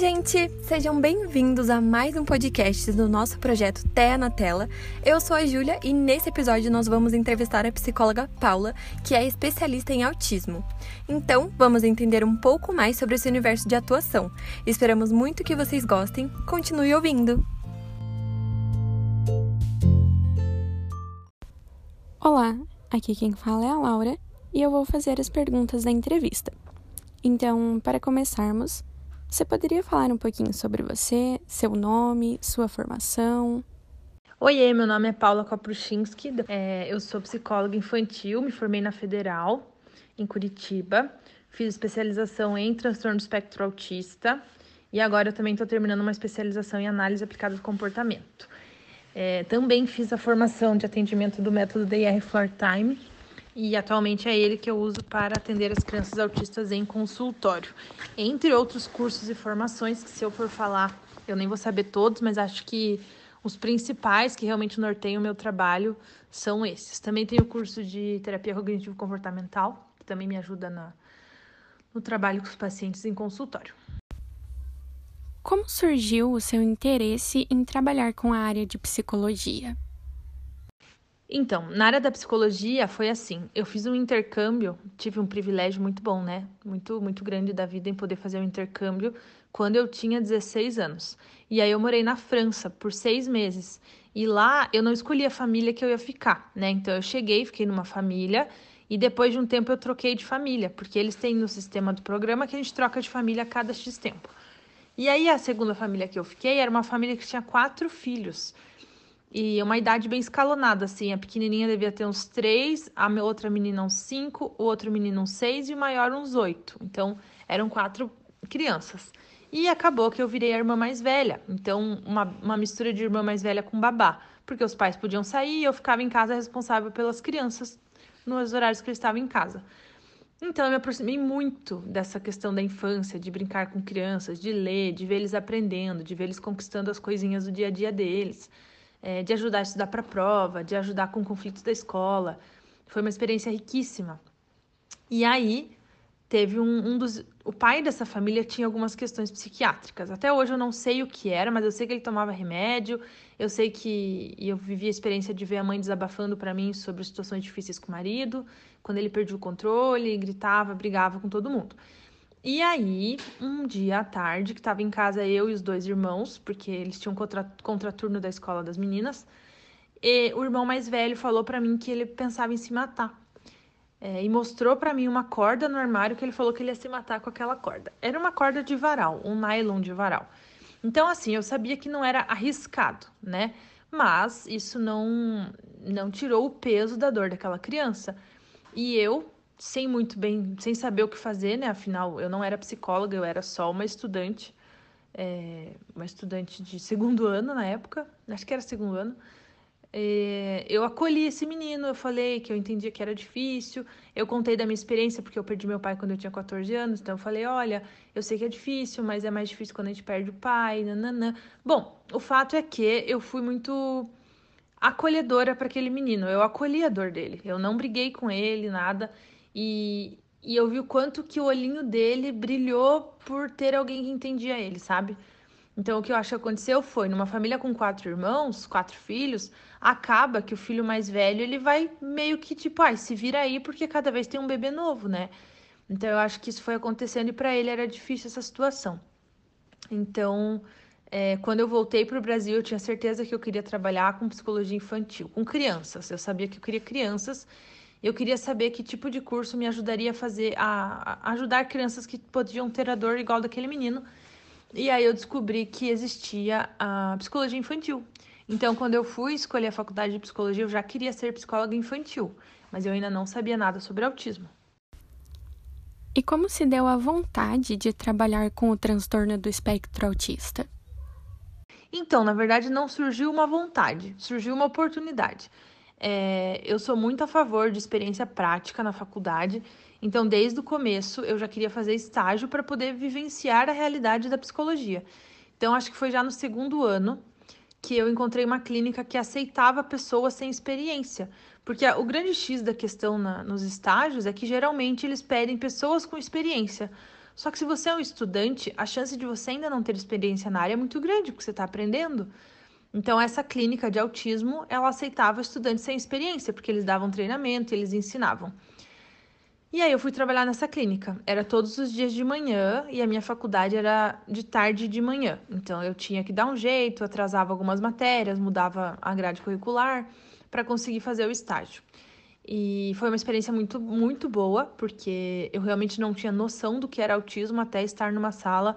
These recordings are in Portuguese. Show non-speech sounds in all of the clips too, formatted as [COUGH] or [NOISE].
gente! Sejam bem-vindos a mais um podcast do nosso projeto Terra na Tela. Eu sou a Júlia e nesse episódio nós vamos entrevistar a psicóloga Paula, que é especialista em autismo. Então, vamos entender um pouco mais sobre esse universo de atuação. Esperamos muito que vocês gostem. Continue ouvindo! Olá, aqui quem fala é a Laura e eu vou fazer as perguntas da entrevista. Então, para começarmos, você poderia falar um pouquinho sobre você, seu nome, sua formação? Oiê, meu nome é Paula Kopruchinski, é, eu sou psicóloga infantil, me formei na Federal, em Curitiba, fiz especialização em transtorno do espectro autista e agora eu também estou terminando uma especialização em análise aplicada do comportamento. É, também fiz a formação de atendimento do método DR Floor Time, e atualmente é ele que eu uso para atender as crianças autistas em consultório. Entre outros cursos e formações, que se eu for falar, eu nem vou saber todos, mas acho que os principais que realmente norteiam o meu trabalho são esses. Também tenho o curso de terapia cognitivo-comportamental, que também me ajuda na, no trabalho com os pacientes em consultório. Como surgiu o seu interesse em trabalhar com a área de psicologia? Então, na área da psicologia foi assim. Eu fiz um intercâmbio, tive um privilégio muito bom, né? Muito, muito grande da vida em poder fazer um intercâmbio quando eu tinha 16 anos. E aí eu morei na França por seis meses. E lá eu não escolhi a família que eu ia ficar, né? Então eu cheguei, fiquei numa família e depois de um tempo eu troquei de família, porque eles têm no sistema do programa que a gente troca de família a cada X tempo. E aí a segunda família que eu fiquei era uma família que tinha quatro filhos. E uma idade bem escalonada, assim. A pequenininha devia ter uns três, a outra menina uns cinco, o outro menino uns seis e o maior uns oito. Então, eram quatro crianças. E acabou que eu virei a irmã mais velha. Então, uma, uma mistura de irmã mais velha com babá. Porque os pais podiam sair e eu ficava em casa responsável pelas crianças nos horários que eles estavam em casa. Então, eu me aproximei muito dessa questão da infância, de brincar com crianças, de ler, de ver eles aprendendo, de ver eles conquistando as coisinhas do dia a dia deles é, de ajudar a estudar para a prova, de ajudar com conflitos da escola. Foi uma experiência riquíssima. E aí teve um, um, dos. O pai dessa família tinha algumas questões psiquiátricas. Até hoje eu não sei o que era, mas eu sei que ele tomava remédio. Eu sei que. E eu vivi a experiência de ver a mãe desabafando para mim sobre situações difíceis com o marido, quando ele perdia o controle, gritava, brigava com todo mundo. E aí, um dia à tarde, que estava em casa eu e os dois irmãos, porque eles tinham contra, contraturno da escola das meninas, e o irmão mais velho falou para mim que ele pensava em se matar. É, e mostrou para mim uma corda no armário que ele falou que ele ia se matar com aquela corda. Era uma corda de varal, um nylon de varal. Então, assim, eu sabia que não era arriscado, né? Mas isso não, não tirou o peso da dor daquela criança. E eu, sem muito bem, sem saber o que fazer, né? Afinal, eu não era psicóloga, eu era só uma estudante, é, uma estudante de segundo ano na época, acho que era segundo ano. É, eu acolhi esse menino, eu falei que eu entendia que era difícil, eu contei da minha experiência, porque eu perdi meu pai quando eu tinha 14 anos, então eu falei, olha, eu sei que é difícil, mas é mais difícil quando a gente perde o pai, nananã. Bom, o fato é que eu fui muito acolhedora para aquele menino, eu acolhi a dor dele, eu não briguei com ele, nada, e, e eu vi o quanto que o olhinho dele brilhou por ter alguém que entendia ele, sabe? Então, o que eu acho que aconteceu foi, numa família com quatro irmãos, quatro filhos, acaba que o filho mais velho, ele vai meio que tipo, ai, se vira aí porque cada vez tem um bebê novo, né? Então, eu acho que isso foi acontecendo e para ele era difícil essa situação. Então, é, quando eu voltei para o Brasil, eu tinha certeza que eu queria trabalhar com psicologia infantil, com crianças. Eu sabia que eu queria crianças eu queria saber que tipo de curso me ajudaria a fazer, a, a ajudar crianças que podiam ter a dor igual daquele menino. E aí eu descobri que existia a psicologia infantil. Então, quando eu fui escolher a faculdade de psicologia, eu já queria ser psicóloga infantil, mas eu ainda não sabia nada sobre autismo. E como se deu a vontade de trabalhar com o transtorno do espectro autista? Então, na verdade, não surgiu uma vontade, surgiu uma oportunidade. É, eu sou muito a favor de experiência prática na faculdade, então desde o começo eu já queria fazer estágio para poder vivenciar a realidade da psicologia. Então acho que foi já no segundo ano que eu encontrei uma clínica que aceitava pessoas sem experiência. Porque o grande X da questão na, nos estágios é que geralmente eles pedem pessoas com experiência. Só que se você é um estudante, a chance de você ainda não ter experiência na área é muito grande, porque você está aprendendo. Então, essa clínica de autismo, ela aceitava estudantes sem experiência, porque eles davam treinamento eles ensinavam. E aí eu fui trabalhar nessa clínica. Era todos os dias de manhã e a minha faculdade era de tarde e de manhã. Então eu tinha que dar um jeito, atrasava algumas matérias, mudava a grade curricular para conseguir fazer o estágio. E foi uma experiência muito, muito boa, porque eu realmente não tinha noção do que era autismo até estar numa sala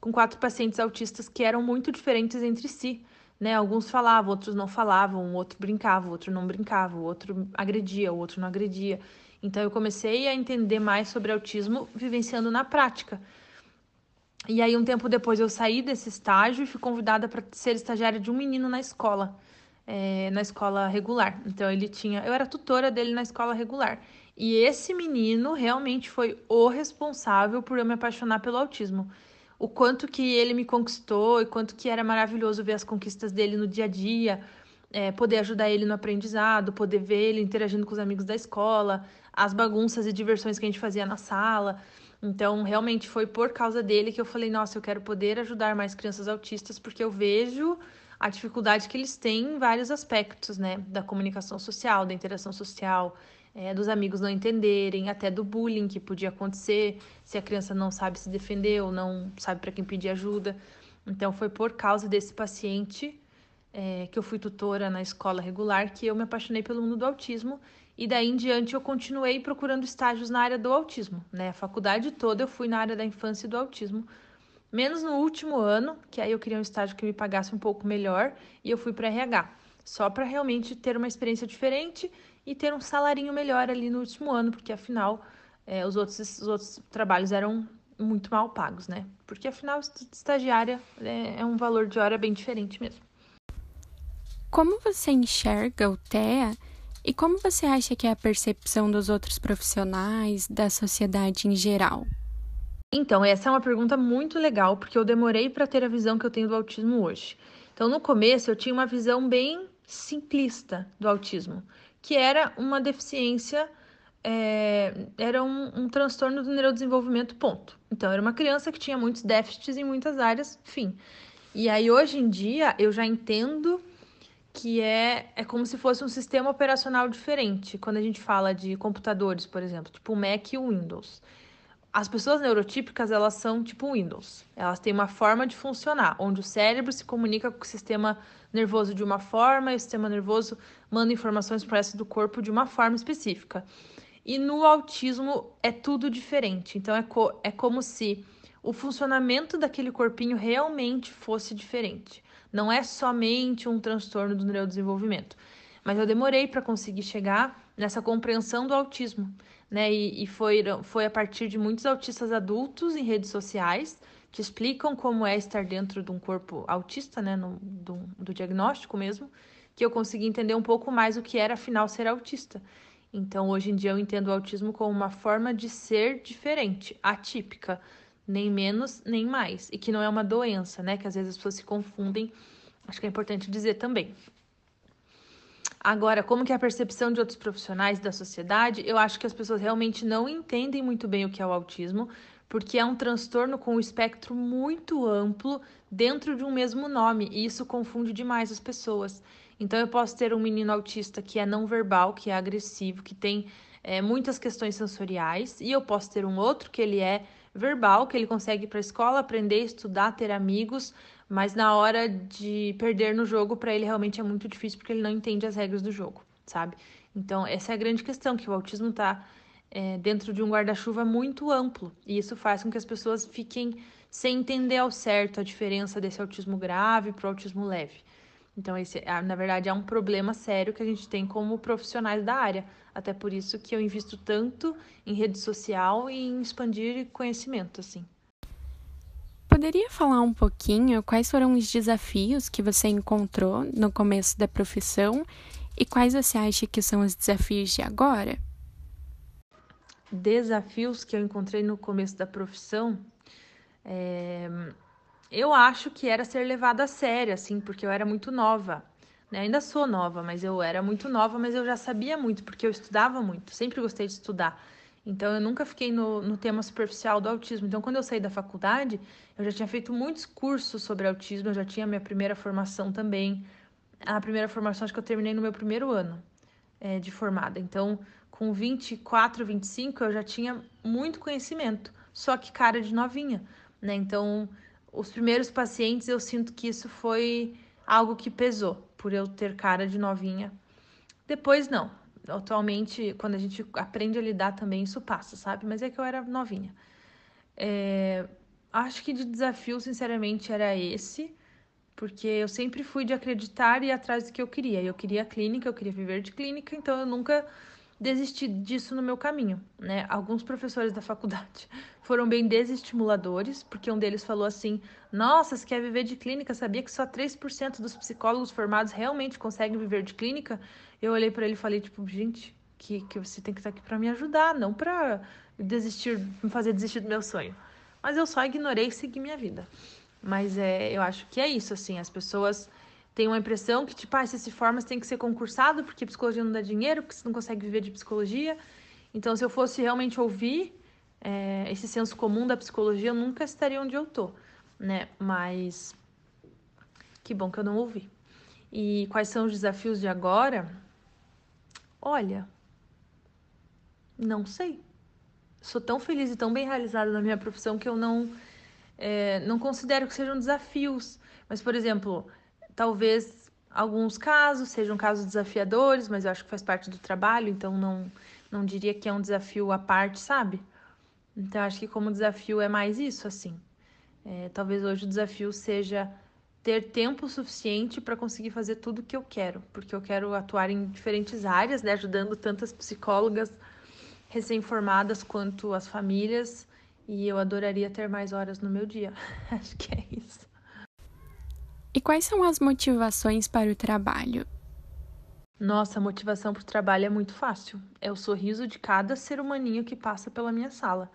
com quatro pacientes autistas que eram muito diferentes entre si. Né? Alguns falavam, outros não falavam, o outro brincava, outro não brincava, outro agredia, outro não agredia. Então eu comecei a entender mais sobre autismo vivenciando na prática. E aí um tempo depois eu saí desse estágio e fui convidada para ser estagiária de um menino na escola, é, na escola regular. Então ele tinha, eu era tutora dele na escola regular. E esse menino realmente foi o responsável por eu me apaixonar pelo autismo. O quanto que ele me conquistou e quanto que era maravilhoso ver as conquistas dele no dia a dia, é, poder ajudar ele no aprendizado, poder ver ele interagindo com os amigos da escola, as bagunças e diversões que a gente fazia na sala. Então, realmente foi por causa dele que eu falei: nossa, eu quero poder ajudar mais crianças autistas, porque eu vejo a dificuldade que eles têm em vários aspectos, né? Da comunicação social, da interação social, é, dos amigos não entenderem, até do bullying que podia acontecer se a criança não sabe se defender ou não sabe para quem pedir ajuda. Então, foi por causa desse paciente é, que eu fui tutora na escola regular, que eu me apaixonei pelo mundo do autismo. E daí em diante eu continuei procurando estágios na área do autismo. Né? A faculdade toda eu fui na área da infância e do autismo. Menos no último ano, que aí eu queria um estágio que me pagasse um pouco melhor, e eu fui para RH. Só para realmente ter uma experiência diferente e ter um salarinho melhor ali no último ano, porque afinal é, os, outros, os outros trabalhos eram muito mal pagos, né? Porque afinal, estagiária é, é um valor de hora bem diferente mesmo. Como você enxerga o TEA e como você acha que é a percepção dos outros profissionais, da sociedade em geral? Então, essa é uma pergunta muito legal, porque eu demorei para ter a visão que eu tenho do autismo hoje. Então, no começo, eu tinha uma visão bem simplista do autismo, que era uma deficiência, é, era um, um transtorno do neurodesenvolvimento, ponto. Então, era uma criança que tinha muitos déficits em muitas áreas, fim. E aí, hoje em dia, eu já entendo que é, é como se fosse um sistema operacional diferente. Quando a gente fala de computadores, por exemplo, tipo o Mac e o Windows. As pessoas neurotípicas, elas são tipo Windows. Elas têm uma forma de funcionar, onde o cérebro se comunica com o sistema nervoso de uma forma e o sistema nervoso manda informações para o resto do corpo de uma forma específica. E no autismo é tudo diferente. Então é, co é como se o funcionamento daquele corpinho realmente fosse diferente. Não é somente um transtorno do neurodesenvolvimento. Mas eu demorei para conseguir chegar nessa compreensão do autismo, né? E, e foi, foi a partir de muitos autistas adultos em redes sociais que explicam como é estar dentro de um corpo autista, né? No, do, do diagnóstico mesmo, que eu consegui entender um pouco mais o que era afinal ser autista. Então, hoje em dia, eu entendo o autismo como uma forma de ser diferente, atípica nem menos nem mais, e que não é uma doença, né? Que às vezes as pessoas se confundem. Acho que é importante dizer também. Agora, como que é a percepção de outros profissionais da sociedade? Eu acho que as pessoas realmente não entendem muito bem o que é o autismo, porque é um transtorno com um espectro muito amplo dentro de um mesmo nome, e isso confunde demais as pessoas. Então, eu posso ter um menino autista que é não verbal, que é agressivo, que tem é, muitas questões sensoriais, e eu posso ter um outro que ele é verbal, que ele consegue para a escola, aprender, estudar, ter amigos, mas na hora de perder no jogo, para ele realmente é muito difícil porque ele não entende as regras do jogo, sabe? Então, essa é a grande questão, que o autismo está é, dentro de um guarda-chuva muito amplo, e isso faz com que as pessoas fiquem sem entender ao certo a diferença desse autismo grave para o autismo leve. Então, esse, na verdade, é um problema sério que a gente tem como profissionais da área. Até por isso que eu invisto tanto em rede social e em expandir conhecimento, assim. Poderia falar um pouquinho quais foram os desafios que você encontrou no começo da profissão e quais você acha que são os desafios de agora? Desafios que eu encontrei no começo da profissão. É eu acho que era ser levada a sério, assim, porque eu era muito nova. Né? Ainda sou nova, mas eu era muito nova, mas eu já sabia muito, porque eu estudava muito, sempre gostei de estudar. Então, eu nunca fiquei no, no tema superficial do autismo. Então, quando eu saí da faculdade, eu já tinha feito muitos cursos sobre autismo, eu já tinha minha primeira formação também. A primeira formação acho que eu terminei no meu primeiro ano é, de formada. Então, com 24, 25, eu já tinha muito conhecimento, só que cara de novinha, né? Então, os primeiros pacientes eu sinto que isso foi algo que pesou, por eu ter cara de novinha. Depois, não atualmente, quando a gente aprende a lidar também, isso passa, sabe? Mas é que eu era novinha. É, acho que de desafio, sinceramente, era esse, porque eu sempre fui de acreditar e ir atrás do que eu queria. Eu queria clínica, eu queria viver de clínica, então eu nunca desisti disso no meu caminho, né? Alguns professores da faculdade [LAUGHS] foram bem desestimuladores, porque um deles falou assim: Nossa, você quer viver de clínica? Sabia que só 3% dos psicólogos formados realmente conseguem viver de clínica? Eu olhei para ele e falei: Tipo, gente, que, que você tem que estar aqui para me ajudar, não para desistir, me fazer desistir do meu sonho. Mas eu só ignorei e segui minha vida. Mas é, eu acho que é isso, assim, as pessoas têm uma impressão que, tipo, ah, se se forma, você tem que ser concursado, porque psicologia não dá dinheiro, porque você não consegue viver de psicologia. Então, se eu fosse realmente ouvir é, esse senso comum da psicologia, eu nunca estaria onde eu tô, né? Mas que bom que eu não ouvi. E quais são os desafios de agora? Olha, não sei. Sou tão feliz e tão bem realizada na minha profissão que eu não é, não considero que sejam desafios. Mas, por exemplo, talvez alguns casos sejam casos desafiadores, mas eu acho que faz parte do trabalho, então não, não diria que é um desafio à parte, sabe? Então, acho que como desafio é mais isso, assim. É, talvez hoje o desafio seja ter tempo suficiente para conseguir fazer tudo o que eu quero, porque eu quero atuar em diferentes áreas, né, ajudando tantas psicólogas recém-formadas quanto as famílias, e eu adoraria ter mais horas no meu dia. [LAUGHS] Acho que é isso. E quais são as motivações para o trabalho? Nossa, a motivação para o trabalho é muito fácil. É o sorriso de cada ser humaninho que passa pela minha sala.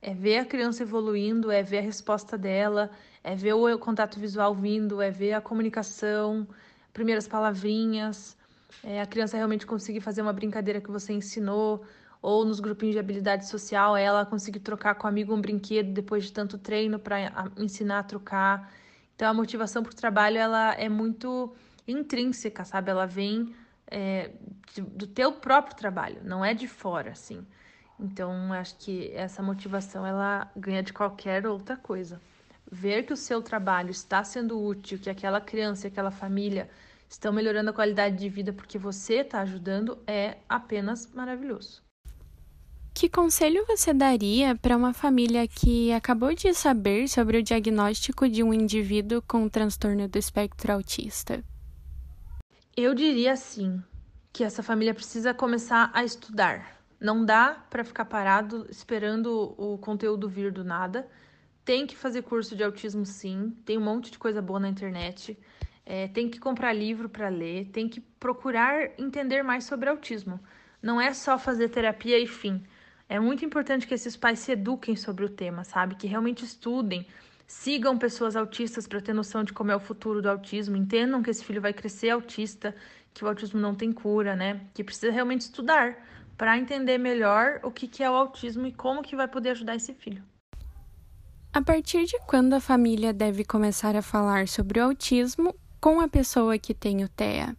É ver a criança evoluindo, é ver a resposta dela, é ver o contato visual vindo, é ver a comunicação, primeiras palavrinhas, é a criança realmente conseguir fazer uma brincadeira que você ensinou, ou nos grupinhos de habilidade social, ela conseguir trocar com o amigo um brinquedo depois de tanto treino para ensinar a trocar. Então a motivação para o trabalho ela é muito intrínseca, sabe? Ela vem é, do teu próprio trabalho, não é de fora, assim. Então acho que essa motivação ela ganha de qualquer outra coisa. Ver que o seu trabalho está sendo útil, que aquela criança aquela família estão melhorando a qualidade de vida porque você está ajudando é apenas maravilhoso. Que conselho você daria para uma família que acabou de saber sobre o diagnóstico de um indivíduo com transtorno do espectro autista? Eu diria assim, que essa família precisa começar a estudar. Não dá para ficar parado esperando o conteúdo vir do nada. Tem que fazer curso de autismo, sim. Tem um monte de coisa boa na internet. É, tem que comprar livro para ler. Tem que procurar entender mais sobre autismo. Não é só fazer terapia e fim. É muito importante que esses pais se eduquem sobre o tema, sabe? Que realmente estudem, sigam pessoas autistas para ter noção de como é o futuro do autismo, entendam que esse filho vai crescer autista, que o autismo não tem cura, né? Que precisa realmente estudar para entender melhor o que, que é o autismo e como que vai poder ajudar esse filho. A partir de quando a família deve começar a falar sobre o autismo com a pessoa que tem o TEA?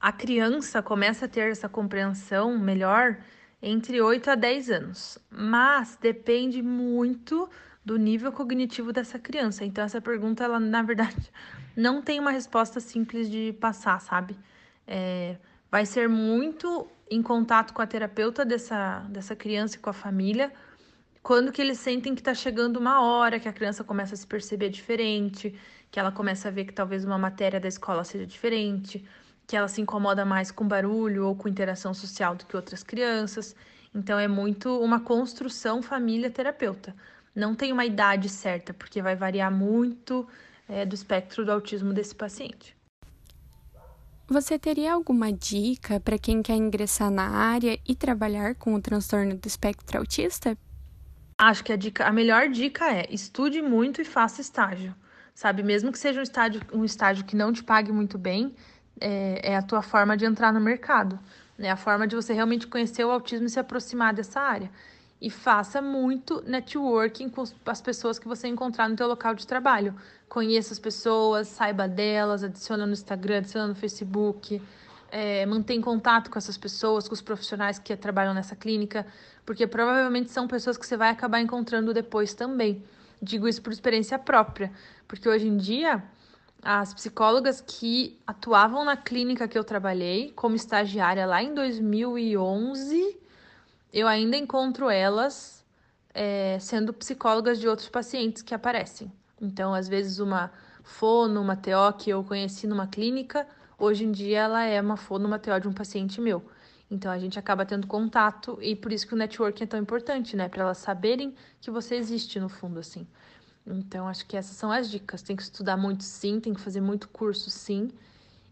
A criança começa a ter essa compreensão melhor entre 8 a 10 anos, mas depende muito do nível cognitivo dessa criança. Então essa pergunta, ela na verdade [LAUGHS] não tem uma resposta simples de passar, sabe? É, vai ser muito em contato com a terapeuta dessa, dessa criança e com a família, quando que eles sentem que está chegando uma hora, que a criança começa a se perceber diferente, que ela começa a ver que talvez uma matéria da escola seja diferente, que ela se incomoda mais com barulho ou com interação social do que outras crianças. Então é muito uma construção família-terapeuta. Não tem uma idade certa, porque vai variar muito é, do espectro do autismo desse paciente. Você teria alguma dica para quem quer ingressar na área e trabalhar com o transtorno do espectro autista? Acho que a, dica, a melhor dica é estude muito e faça estágio. Sabe, mesmo que seja um estágio, um estágio que não te pague muito bem, é, é a tua forma de entrar no mercado. né? A forma de você realmente conhecer o autismo e se aproximar dessa área. E faça muito networking com as pessoas que você encontrar no teu local de trabalho. Conheça as pessoas, saiba delas, adiciona no Instagram, adiciona no Facebook, é, mantém contato com essas pessoas, com os profissionais que trabalham nessa clínica, porque provavelmente são pessoas que você vai acabar encontrando depois também. Digo isso por experiência própria, porque hoje em dia as psicólogas que atuavam na clínica que eu trabalhei como estagiária lá em 2011, eu ainda encontro elas é, sendo psicólogas de outros pacientes que aparecem. Então, às vezes, uma fono, uma TO que eu conheci numa clínica, hoje em dia ela é uma fono, uma TO de um paciente meu. Então a gente acaba tendo contato e por isso que o networking é tão importante, né? Para elas saberem que você existe no fundo, assim. Então, acho que essas são as dicas. Tem que estudar muito, sim, tem que fazer muito curso, sim.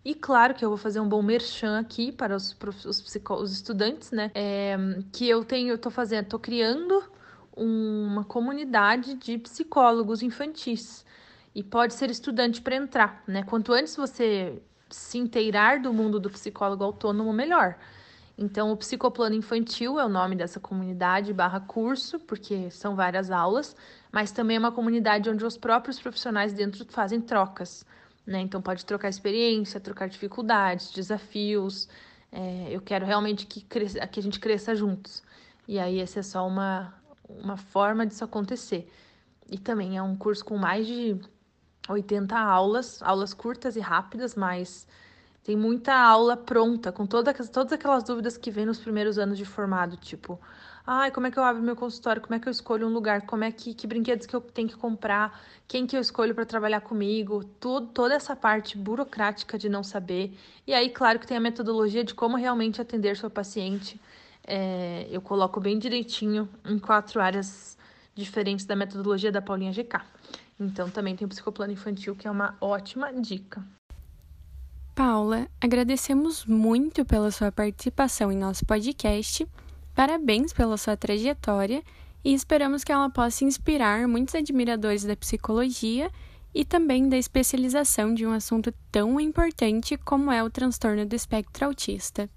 E claro que eu vou fazer um bom merchan aqui para os, os, os estudantes, né? É, que eu tenho, eu tô fazendo, tô criando uma comunidade de psicólogos infantis. E pode ser estudante para entrar, né? Quanto antes você se inteirar do mundo do psicólogo autônomo, melhor. Então, o Psicoplano Infantil é o nome dessa comunidade barra curso, porque são várias aulas, mas também é uma comunidade onde os próprios profissionais dentro fazem trocas, né? Então, pode trocar experiência, trocar dificuldades, desafios. É, eu quero realmente que, cresça, que a gente cresça juntos. E aí, essa é só uma, uma forma disso acontecer. E também é um curso com mais de 80 aulas, aulas curtas e rápidas, mas tem muita aula pronta, com toda, todas aquelas dúvidas que vem nos primeiros anos de formado, tipo, ai, como é que eu abro meu consultório? Como é que eu escolho um lugar? Como é que, que brinquedos que eu tenho que comprar? Quem que eu escolho para trabalhar comigo? Tudo, toda essa parte burocrática de não saber. E aí, claro que tem a metodologia de como realmente atender seu paciente. É, eu coloco bem direitinho em quatro áreas diferentes da metodologia da Paulinha GK. Então, também tem o psicoplano infantil, que é uma ótima dica. Paula, agradecemos muito pela sua participação em nosso podcast, parabéns pela sua trajetória e esperamos que ela possa inspirar muitos admiradores da psicologia e também da especialização de um assunto tão importante como é o transtorno do espectro autista.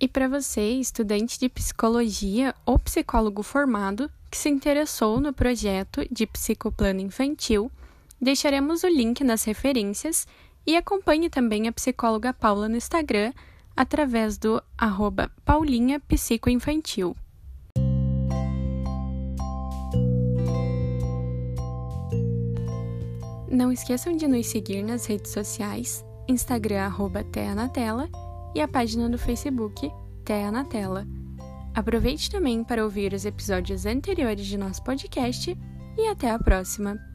E para você, estudante de psicologia ou psicólogo formado que se interessou no projeto de psicoplano infantil, deixaremos o link nas referências e acompanhe também a psicóloga Paula no Instagram através do arroba Paulinha Psicoinfantil. Não esqueçam de nos seguir nas redes sociais, Instagram arroba Terra na Tela e a página do Facebook Terra na Tela. Aproveite também para ouvir os episódios anteriores de nosso podcast e até a próxima!